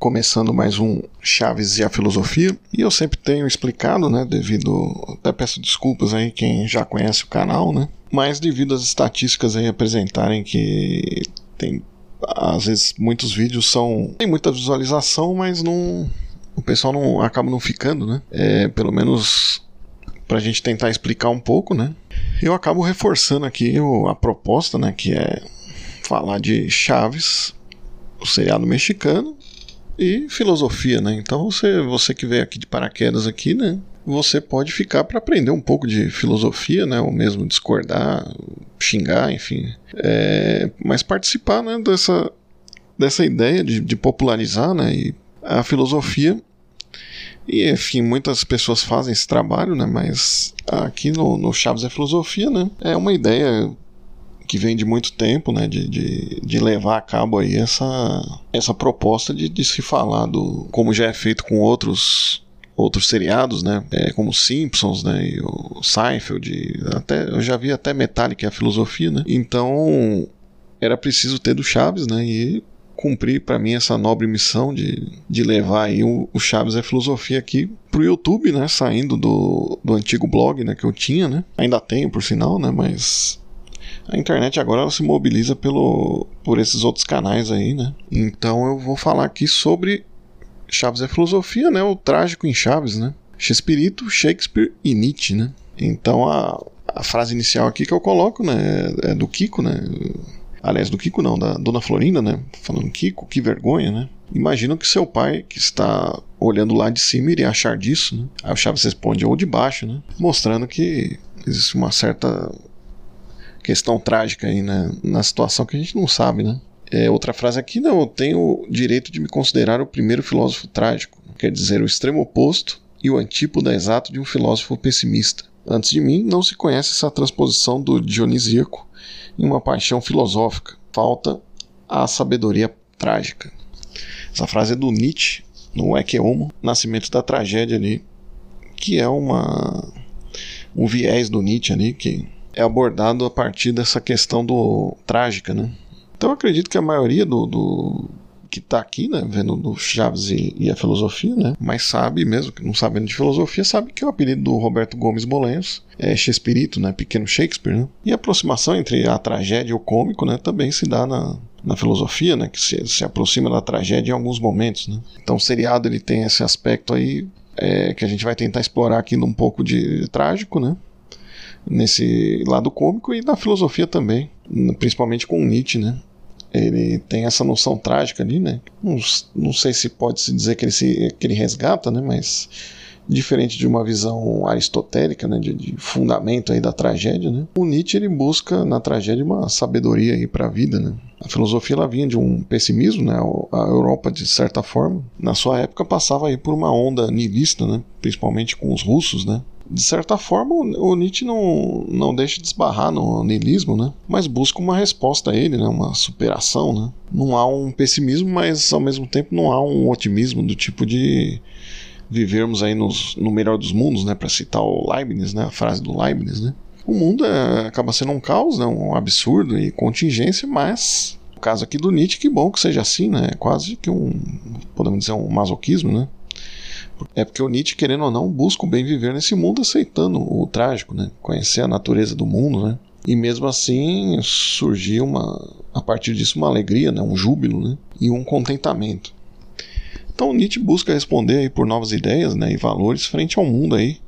começando mais um Chaves e a Filosofia. E eu sempre tenho explicado, né, devido. Até peço desculpas aí quem já conhece o canal, né? Mas devido às estatísticas aí apresentarem que tem. Às vezes muitos vídeos são. tem muita visualização, mas não. O pessoal não acaba não ficando, né? É, pelo menos pra gente tentar explicar um pouco, né? Eu acabo reforçando aqui o, a proposta, né? Que é falar de Chaves, o seriado mexicano, e filosofia, né? Então você, você que veio aqui de paraquedas aqui, né? Você pode ficar para aprender um pouco de filosofia, né? Ou mesmo discordar, xingar, enfim. É, mas participar, né? Dessa, dessa ideia de, de popularizar, né? E a filosofia e, enfim, muitas pessoas fazem esse trabalho, né? Mas aqui no, no Chaves é Filosofia, né? É uma ideia que vem de muito tempo, né, de, de, de, levar a cabo aí essa, essa proposta de, de se falar do como já é feito com outros outros seriados, né, é, como Simpsons, né, e o Seinfeld, até eu já vi até Metallica, a filosofia, né. Então era preciso ter do Chaves, né, e cumprir para mim essa nobre missão de, de levar aí o, o Chaves é Filosofia aqui pro YouTube, né, saindo do, do antigo blog, né, que eu tinha, né, ainda tenho por sinal, né, mas a internet agora ela se mobiliza pelo, por esses outros canais aí, né? Então eu vou falar aqui sobre Chaves é filosofia, né? O trágico em Chaves, né? Chespirito, Shakespeare e Nietzsche, né? Então a, a frase inicial aqui que eu coloco, né? É do Kiko, né? Aliás, do Kiko não, da Dona Florinda, né? Falando Kiko, que vergonha, né? Imagina que seu pai, que está olhando lá de cima, iria achar disso, né? Aí o Chaves responde, ou de baixo, né? Mostrando que existe uma certa questão trágica aí né, na situação que a gente não sabe, né? É, outra frase aqui, não, eu tenho o direito de me considerar o primeiro filósofo trágico, quer dizer, o extremo oposto e o antípoda exato de um filósofo pessimista. Antes de mim, não se conhece essa transposição do dionisíaco em uma paixão filosófica. Falta a sabedoria trágica. Essa frase é do Nietzsche, no Ecce Homo, Nascimento da Tragédia ali, que é uma um viés do Nietzsche ali que é abordado a partir dessa questão do trágica, né? Então acredito que a maioria do, do que está aqui, né, vendo do Chaves e, e, a filosofia, né, mas sabe mesmo que não sabendo de filosofia, sabe que o apelido do Roberto Gomes Bolenhos é Shakespeare, né, pequeno Shakespeare, né? E a aproximação entre a tragédia e o cômico, né, também se dá na, na filosofia, né, que se, se aproxima da tragédia em alguns momentos, né? Então o seriado ele tem esse aspecto aí é, que a gente vai tentar explorar aqui um pouco de trágico, né? Nesse lado cômico e na filosofia também, principalmente com Nietzsche, né? Ele tem essa noção trágica ali, né? Não, não sei se pode se dizer que ele, se, que ele resgata, né? Mas diferente de uma visão aristotélica, né, de, de, fundamento aí da tragédia, né, o Nietzsche ele busca na tragédia uma sabedoria aí para a vida, né. A filosofia ela vinha de um pessimismo, né, a Europa de certa forma, na sua época passava aí por uma onda nihilista, né, principalmente com os russos, né, de certa forma, o Nietzsche não, não deixa de esbarrar no niilismo, né? Mas busca uma resposta a ele, né? Uma superação, né? Não há um pessimismo, mas ao mesmo tempo não há um otimismo do tipo de vivermos aí nos, no melhor dos mundos, né? Para citar o Leibniz, né? A frase do Leibniz, né? O mundo é, acaba sendo um caos, né? Um absurdo e contingência, mas no caso aqui do Nietzsche, que bom que seja assim, né? É quase que um, podemos dizer, um masoquismo, né? É porque o Nietzsche, querendo ou não, busca o bem viver nesse mundo aceitando o trágico, né? Conhecer a natureza do mundo, né? E mesmo assim surgiu uma, a partir disso uma alegria, né? um júbilo né? e um contentamento. Então Nietzsche busca responder aí por novas ideias né? e valores frente ao mundo aí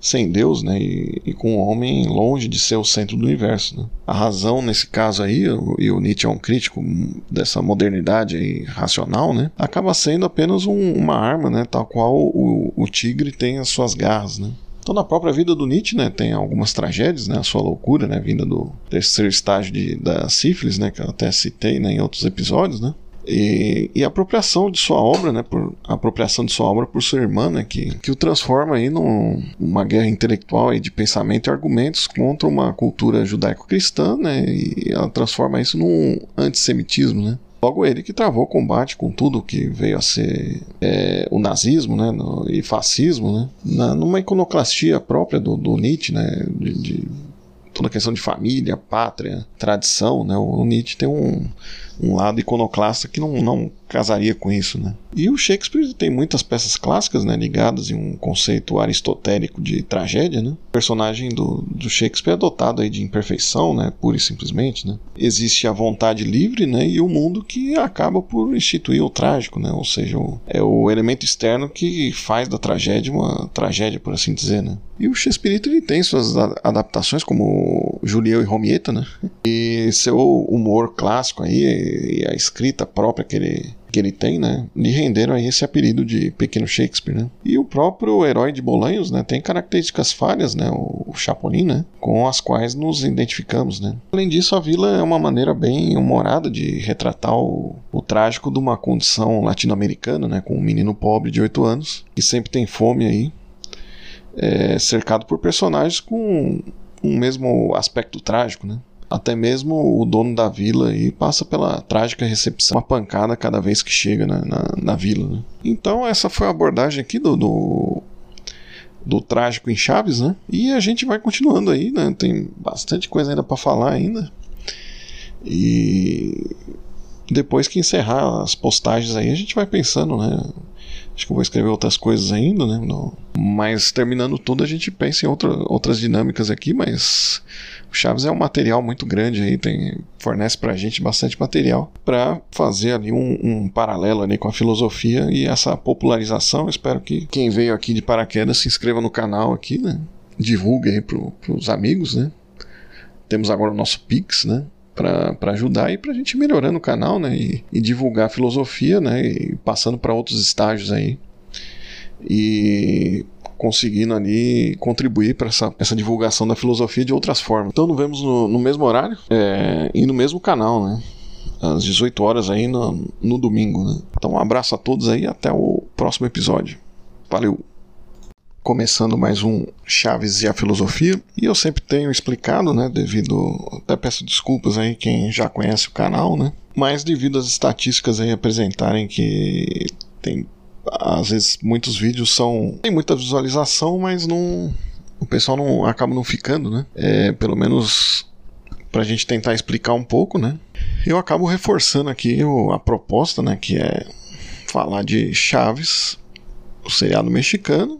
sem Deus, né, e, e, com o homem longe de ser o centro do universo. Né. A razão nesse caso aí, e o Nietzsche é um crítico dessa modernidade aí, racional, né, acaba sendo apenas um, uma arma, né, tal qual o, o tigre tem as suas garras, né. Então, na própria vida do Nietzsche, né, tem algumas tragédias, né, a sua loucura, né, vinda do terceiro estágio de, da sífilis, né, que eu até citei né, em outros episódios, né, e, e, apropriação de sua obra, né, por apropriação de sua obra por sua irmã, né, que, que o transforma aí numa guerra intelectual aí de pensamento e argumentos contra uma cultura judaico-cristã, né, e ela transforma isso num antissemitismo, né. Logo ele que travou o combate com tudo que veio a ser é, o nazismo né, no, e fascismo, né, na, numa iconoclastia própria do, do Nietzsche, né, de, de toda a questão de família, pátria, tradição, né? O Nietzsche tem um um lado iconoclasta que não, não casaria com isso, né? E o Shakespeare tem muitas peças clássicas, né, ligadas em um conceito aristotélico de tragédia, né? O personagem do, do Shakespeare é dotado aí de imperfeição, né, pura e simplesmente, né? Existe a vontade livre, né, e o mundo que acaba por instituir o trágico, né? Ou seja, o, é o elemento externo que faz da tragédia uma tragédia, por assim dizer, né? E o Shakespeare ele tem suas adaptações como Julieu e Romieta, né? E seu humor clássico aí e a escrita própria que ele que ele tem, né, lhe renderam aí esse apelido de Pequeno Shakespeare, né? E o próprio herói de Bolanhos, né, tem características falhas, né, o Chapolin, né, com as quais nos identificamos, né? Além disso, a vila é uma maneira bem humorada de retratar o, o trágico de uma condição latino-americana, né, com um menino pobre de 8 anos que sempre tem fome aí, é, cercado por personagens com um mesmo aspecto trágico, né? Até mesmo o dono da vila aí passa pela trágica recepção, uma pancada cada vez que chega na, na, na vila. Né? Então essa foi a abordagem aqui do, do, do, trágico em Chaves, né? E a gente vai continuando aí, né? Tem bastante coisa ainda para falar ainda. E depois que encerrar as postagens aí, a gente vai pensando, né? Acho que eu vou escrever outras coisas ainda, né? Mas terminando tudo, a gente pensa em outra, outras dinâmicas aqui, mas o Chaves é um material muito grande aí, tem, fornece pra gente bastante material para fazer ali um, um, paralelo ali com a filosofia e essa popularização. Espero que quem veio aqui de paraquedas se inscreva no canal aqui, né? Divulgue aí pro, pros amigos, né? Temos agora o nosso Pix, né? Para ajudar e para a gente ir melhorando o canal, né? E, e divulgar a filosofia, né? E passando para outros estágios aí. E conseguindo ali contribuir para essa, essa divulgação da filosofia de outras formas. Então nos vemos no, no mesmo horário é, e no mesmo canal, né? Às 18 horas aí no, no domingo, né? Então um abraço a todos aí até o próximo episódio. Valeu! Começando mais um Chaves e a Filosofia. E eu sempre tenho explicado, né, devido até peço desculpas aí quem já conhece o canal, né? Mas devido às estatísticas aí apresentarem que tem às vezes muitos vídeos são tem muita visualização, mas não o pessoal não acaba não ficando, né? É, pelo menos para a gente tentar explicar um pouco, né? Eu acabo reforçando aqui a proposta, né, que é falar de Chaves, o seriado mexicano,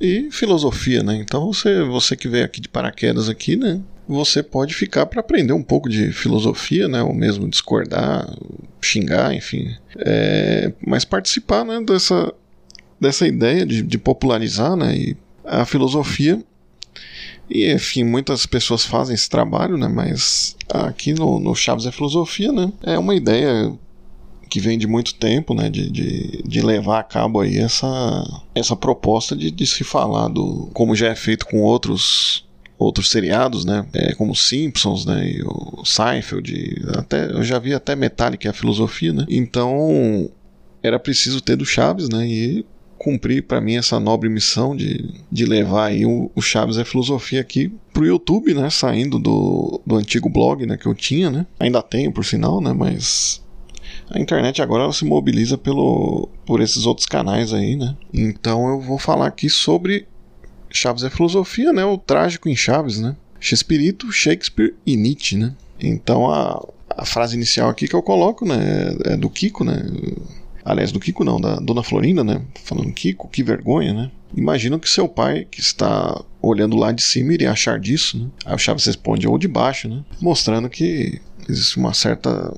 e filosofia, né? Então você, você que veio aqui de paraquedas aqui, né? Você pode ficar para aprender um pouco de filosofia, né? Ou mesmo discordar, xingar, enfim. É, mas participar, né? Dessa, dessa ideia de, de popularizar, né? E a filosofia e, enfim, muitas pessoas fazem esse trabalho, né? Mas aqui no, no Chaves é Filosofia, né? É uma ideia que vem de muito tempo, né, de, de, de, levar a cabo aí essa, essa proposta de, de se falar do como já é feito com outros outros seriados, né, é, como Simpsons, né, e o Seinfeld, até eu já vi até Metallica, a filosofia, né. Então era preciso ter do Chaves, né, e cumprir para mim essa nobre missão de, de levar aí o, o Chaves a filosofia aqui pro YouTube, né, saindo do, do antigo blog, né, que eu tinha, né. Ainda tenho, por sinal, né, mas a internet agora ela se mobiliza pelo, por esses outros canais aí, né? Então eu vou falar aqui sobre Chaves é filosofia, né? O trágico em Chaves, né? Shakespeare, Shakespeare e Nietzsche, né? Então a, a frase inicial aqui que eu coloco, né? É do Kiko, né? Aliás, do Kiko não, da Dona Florinda, né? Falando Kiko, que vergonha, né? Imagina que seu pai, que está olhando lá de cima, iria achar disso, né? Aí o Chaves responde, ou de baixo, né? Mostrando que existe uma certa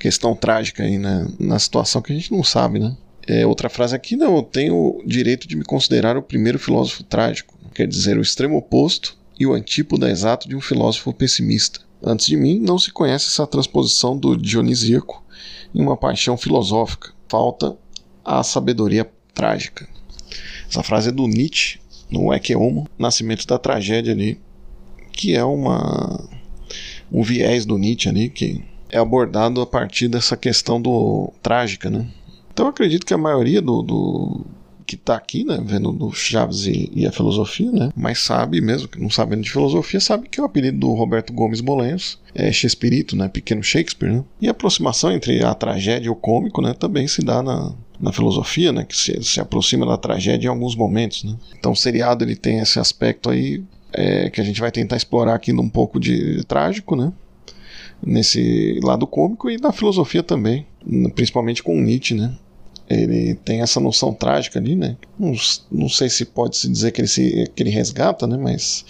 questão trágica aí né, na situação que a gente não sabe, né? É, outra frase aqui, não, eu tenho o direito de me considerar o primeiro filósofo trágico, quer dizer, o extremo oposto e o antípoda exato de um filósofo pessimista. Antes de mim, não se conhece essa transposição do dionisíaco em uma paixão filosófica. Falta a sabedoria trágica. Essa frase é do Nietzsche, no Ecce Homo, Nascimento da Tragédia ali, que é uma um viés do Nietzsche ali, que é abordado a partir dessa questão do trágica, né? Então acredito que a maioria do, do que está aqui, né, vendo do Chaves e, e, a filosofia, né, mas sabe mesmo que não sabendo de filosofia, sabe que o apelido do Roberto Gomes Bolanhos é Shakespeare, né, pequeno Shakespeare, né? E a aproximação entre a tragédia e o cômico, né, também se dá na, na filosofia, né, que se, se aproxima da tragédia em alguns momentos, né? Então o seriado ele tem esse aspecto aí é, que a gente vai tentar explorar aqui um pouco de trágico, né? Nesse lado cômico e na filosofia também, principalmente com Nietzsche, né? Ele tem essa noção trágica ali, né? Não, não sei se pode se dizer que ele, se, que ele resgata, né? Mas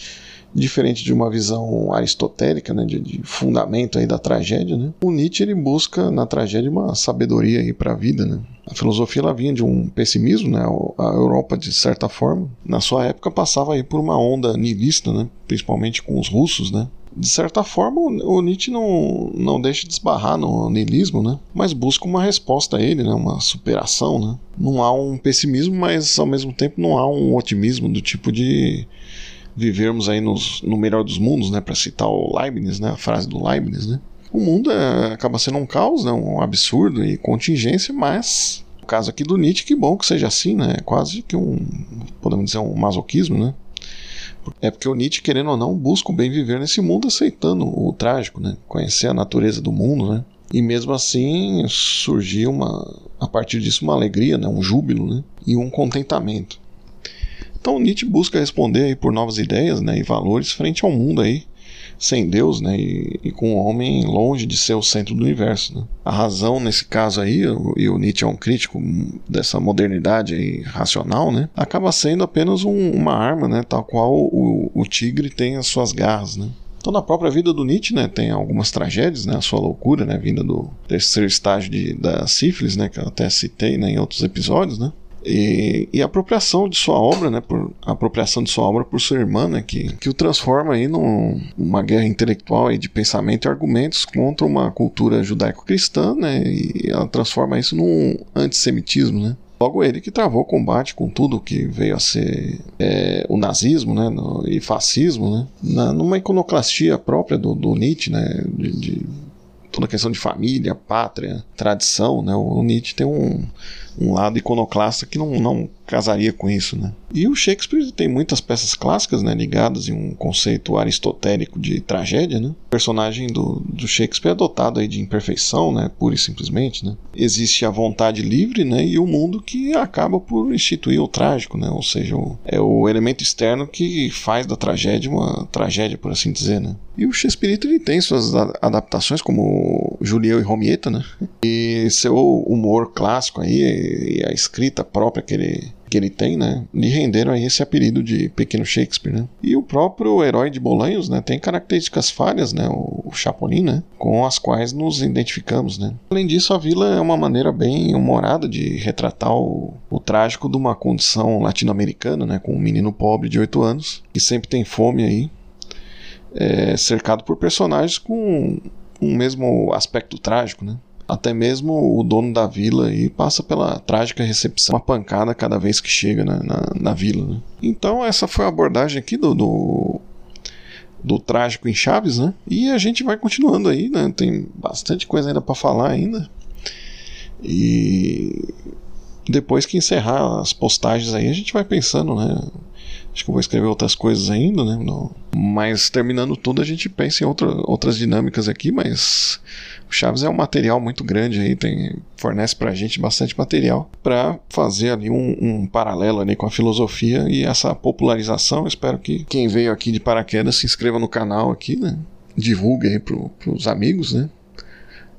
diferente de uma visão aristotélica, né, de, de, fundamento aí da tragédia, né, o Nietzsche ele busca na tragédia uma sabedoria aí para a vida, né. A filosofia ela vinha de um pessimismo, né, a Europa de certa forma, na sua época passava aí por uma onda nihilista, né, principalmente com os russos, né. De certa forma, o Nietzsche não, não deixa de esbarrar no niilismo, né? Mas busca uma resposta a ele, né? Uma superação, né? Não há um pessimismo, mas ao mesmo tempo não há um otimismo do tipo de vivermos aí nos, no melhor dos mundos, né, para citar o Leibniz, né, a frase do Leibniz, né? O mundo é, acaba sendo um caos, né, um absurdo e contingência, mas no caso aqui do Nietzsche, que bom que seja assim, né? É quase que um, podemos dizer, um masoquismo, né? É porque o Nietzsche, querendo ou não, busca o bem viver nesse mundo aceitando o trágico, né? Conhecer a natureza do mundo, né? E mesmo assim surgiu uma, a partir disso uma alegria, né? um júbilo né? e um contentamento. Então Nietzsche busca responder aí por novas ideias né, e valores frente ao mundo aí, sem Deus né, e, e com o homem longe de ser o centro do universo. Né. A razão nesse caso aí, e o Nietzsche é um crítico dessa modernidade racional, né, acaba sendo apenas um, uma arma, né, tal qual o, o tigre tem as suas garras. Né. Então, na própria vida do Nietzsche, né, tem algumas tragédias, né, a sua loucura, né, vinda do terceiro estágio de, da sífilis, né, que eu até citei né, em outros episódios, né, e, e, a apropriação de sua obra, né, por, a apropriação de sua obra por sua irmã, né, que, que o transforma aí numa guerra intelectual aí de pensamento e argumentos contra uma cultura judaico-cristã, né, e ela transforma isso num antissemitismo, né. Logo ele que travou o combate com tudo que veio a ser é, o nazismo né, no, e fascismo, né, na, numa iconoclastia própria do, do Nietzsche, né, de, de toda a questão de família, pátria, tradição, né? O Nietzsche tem um, um lado iconoclasta que não, não casaria com isso, né? E o Shakespeare tem muitas peças clássicas, né, ligadas em um conceito aristotélico de tragédia, né? O personagem do, do Shakespeare é dotado aí de imperfeição, né, pura e simplesmente, né? Existe a vontade livre, né, e o mundo que acaba por instituir o trágico, né? Ou seja, o, é o elemento externo que faz da tragédia uma tragédia, por assim dizer, né? E o Shakespeare ele tem suas adaptações como Julieu e Romieta, né? E seu humor clássico aí e a escrita própria que ele que ele tem, né, lhe renderam aí esse apelido de Pequeno Shakespeare, né? E o próprio herói de Bolanhos, né, tem características falhas, né, o Chapolin, né, com as quais nos identificamos, né? Além disso, a vila é uma maneira bem humorada de retratar o, o trágico de uma condição latino-americana, né, com um menino pobre de 8 anos que sempre tem fome aí, é, cercado por personagens com um mesmo aspecto trágico, né? Até mesmo o dono da vila aí passa pela trágica recepção, uma pancada cada vez que chega na, na, na vila. Né? Então essa foi a abordagem aqui do, do, do, trágico em Chaves, né? E a gente vai continuando aí, né? Tem bastante coisa ainda para falar ainda. E depois que encerrar as postagens aí, a gente vai pensando, né? Acho que eu vou escrever outras coisas ainda, né? No... Mas terminando tudo, a gente pensa em outra, outras dinâmicas aqui, mas o Chaves é um material muito grande aí, tem, fornece pra gente bastante material para fazer ali um, um, paralelo ali com a filosofia e essa popularização. Espero que quem veio aqui de paraquedas se inscreva no canal aqui, né? Divulgue aí pro, pros amigos, né?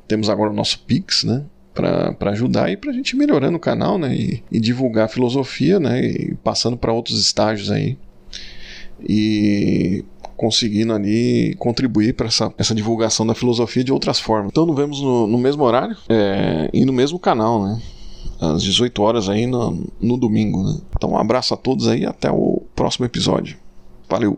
Temos agora o nosso Pix, né? Para ajudar e para a gente melhorando o canal, né? E, e, divulgar a filosofia, né? E passando para outros estágios aí. E conseguindo ali contribuir para essa, essa divulgação da filosofia de outras formas. Então nos vemos no, no mesmo horário é, e no mesmo canal, né? Às 18 horas aí no, no domingo, né? Então um abraço a todos aí até o próximo episódio. Valeu!